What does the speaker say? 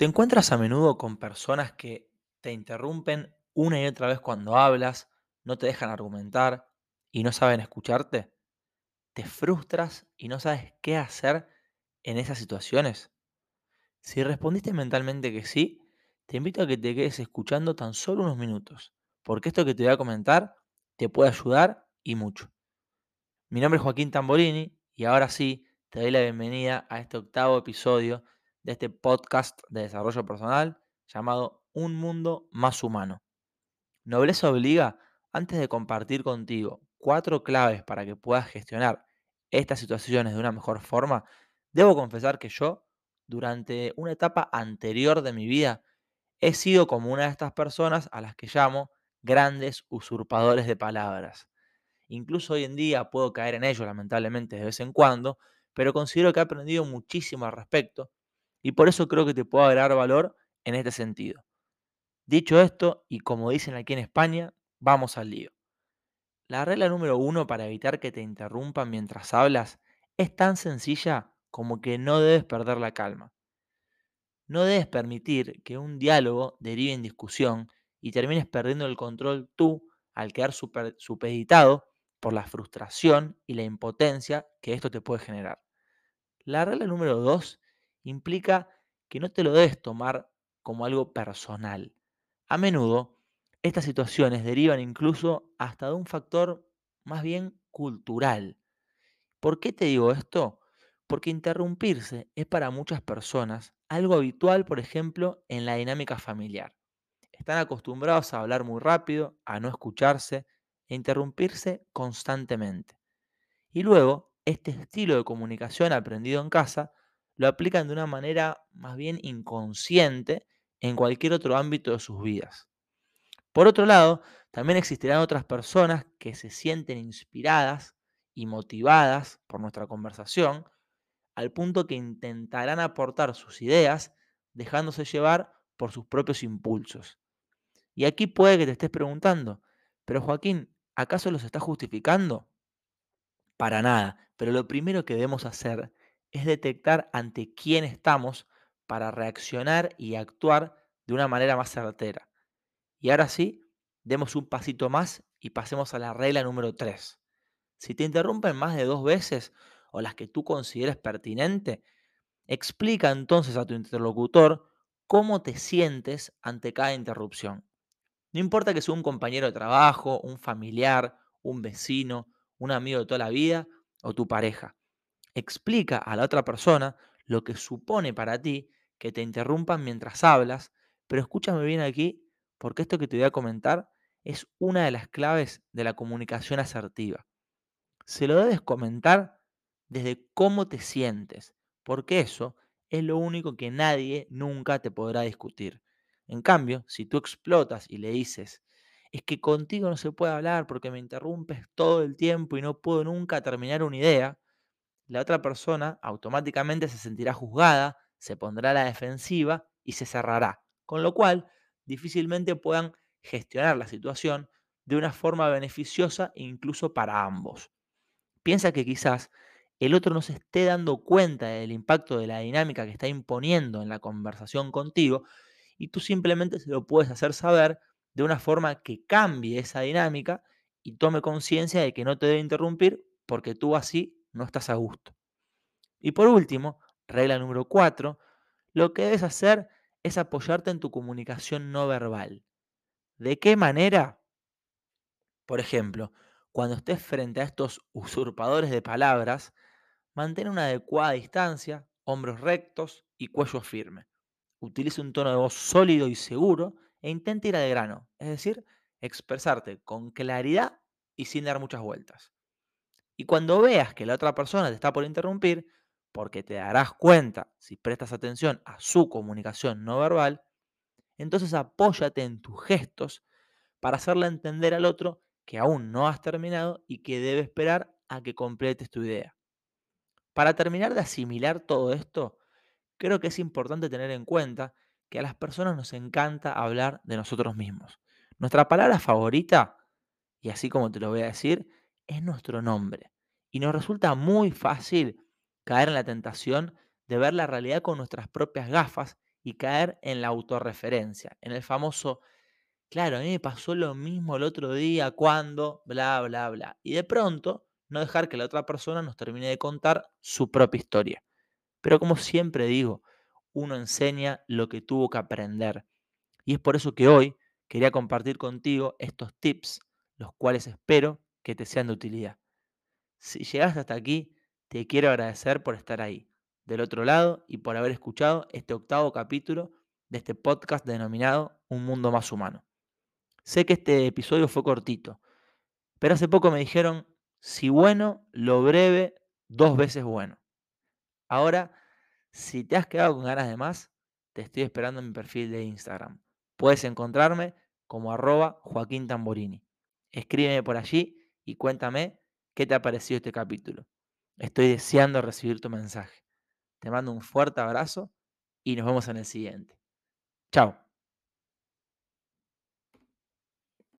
¿Te encuentras a menudo con personas que te interrumpen una y otra vez cuando hablas, no te dejan argumentar y no saben escucharte? ¿Te frustras y no sabes qué hacer en esas situaciones? Si respondiste mentalmente que sí, te invito a que te quedes escuchando tan solo unos minutos, porque esto que te voy a comentar te puede ayudar y mucho. Mi nombre es Joaquín Tamborini y ahora sí te doy la bienvenida a este octavo episodio de este podcast de desarrollo personal llamado Un Mundo Más Humano. Nobleza obliga, antes de compartir contigo cuatro claves para que puedas gestionar estas situaciones de una mejor forma, debo confesar que yo, durante una etapa anterior de mi vida, he sido como una de estas personas a las que llamo grandes usurpadores de palabras. Incluso hoy en día puedo caer en ello, lamentablemente, de vez en cuando, pero considero que he aprendido muchísimo al respecto y por eso creo que te puedo agregar valor en este sentido. Dicho esto, y como dicen aquí en España, vamos al lío. La regla número uno para evitar que te interrumpan mientras hablas es tan sencilla como que no debes perder la calma. No debes permitir que un diálogo derive en discusión y termines perdiendo el control tú al quedar super, supeditado por la frustración y la impotencia que esto te puede generar. La regla número dos implica que no te lo debes tomar como algo personal. A menudo, estas situaciones derivan incluso hasta de un factor más bien cultural. ¿Por qué te digo esto? Porque interrumpirse es para muchas personas algo habitual, por ejemplo, en la dinámica familiar. Están acostumbrados a hablar muy rápido, a no escucharse e interrumpirse constantemente. Y luego, este estilo de comunicación aprendido en casa lo aplican de una manera más bien inconsciente en cualquier otro ámbito de sus vidas. Por otro lado, también existirán otras personas que se sienten inspiradas y motivadas por nuestra conversación, al punto que intentarán aportar sus ideas dejándose llevar por sus propios impulsos. Y aquí puede que te estés preguntando, pero Joaquín, ¿acaso los está justificando? Para nada, pero lo primero que debemos hacer es detectar ante quién estamos para reaccionar y actuar de una manera más certera. Y ahora sí, demos un pasito más y pasemos a la regla número 3. Si te interrumpen más de dos veces o las que tú consideres pertinente, explica entonces a tu interlocutor cómo te sientes ante cada interrupción. No importa que sea un compañero de trabajo, un familiar, un vecino, un amigo de toda la vida o tu pareja. Explica a la otra persona lo que supone para ti que te interrumpan mientras hablas, pero escúchame bien aquí, porque esto que te voy a comentar es una de las claves de la comunicación asertiva. Se lo debes comentar desde cómo te sientes, porque eso es lo único que nadie nunca te podrá discutir. En cambio, si tú explotas y le dices, es que contigo no se puede hablar porque me interrumpes todo el tiempo y no puedo nunca terminar una idea, la otra persona automáticamente se sentirá juzgada, se pondrá a la defensiva y se cerrará, con lo cual difícilmente puedan gestionar la situación de una forma beneficiosa incluso para ambos. Piensa que quizás el otro no se esté dando cuenta del impacto de la dinámica que está imponiendo en la conversación contigo y tú simplemente se lo puedes hacer saber de una forma que cambie esa dinámica y tome conciencia de que no te debe interrumpir porque tú así no estás a gusto. Y por último, regla número 4, lo que debes hacer es apoyarte en tu comunicación no verbal. ¿De qué manera? Por ejemplo, cuando estés frente a estos usurpadores de palabras, mantén una adecuada distancia, hombros rectos y cuello firme. Utiliza un tono de voz sólido y seguro e intenta ir al grano, es decir, expresarte con claridad y sin dar muchas vueltas. Y cuando veas que la otra persona te está por interrumpir, porque te darás cuenta si prestas atención a su comunicación no verbal, entonces apóyate en tus gestos para hacerle entender al otro que aún no has terminado y que debe esperar a que completes tu idea. Para terminar de asimilar todo esto, creo que es importante tener en cuenta que a las personas nos encanta hablar de nosotros mismos. Nuestra palabra favorita, y así como te lo voy a decir, es nuestro nombre. Y nos resulta muy fácil caer en la tentación de ver la realidad con nuestras propias gafas y caer en la autorreferencia, en el famoso, claro, a mí me pasó lo mismo el otro día cuando, bla, bla, bla. Y de pronto, no dejar que la otra persona nos termine de contar su propia historia. Pero como siempre digo, uno enseña lo que tuvo que aprender. Y es por eso que hoy quería compartir contigo estos tips, los cuales espero que te sean de utilidad. Si llegaste hasta aquí, te quiero agradecer por estar ahí, del otro lado, y por haber escuchado este octavo capítulo de este podcast denominado Un Mundo Más Humano. Sé que este episodio fue cortito, pero hace poco me dijeron, si bueno, lo breve, dos veces bueno. Ahora, si te has quedado con ganas de más, te estoy esperando en mi perfil de Instagram. Puedes encontrarme como arroba Joaquín Tamborini. Escríbeme por allí y cuéntame qué te ha parecido este capítulo. Estoy deseando recibir tu mensaje. Te mando un fuerte abrazo y nos vemos en el siguiente. Chao.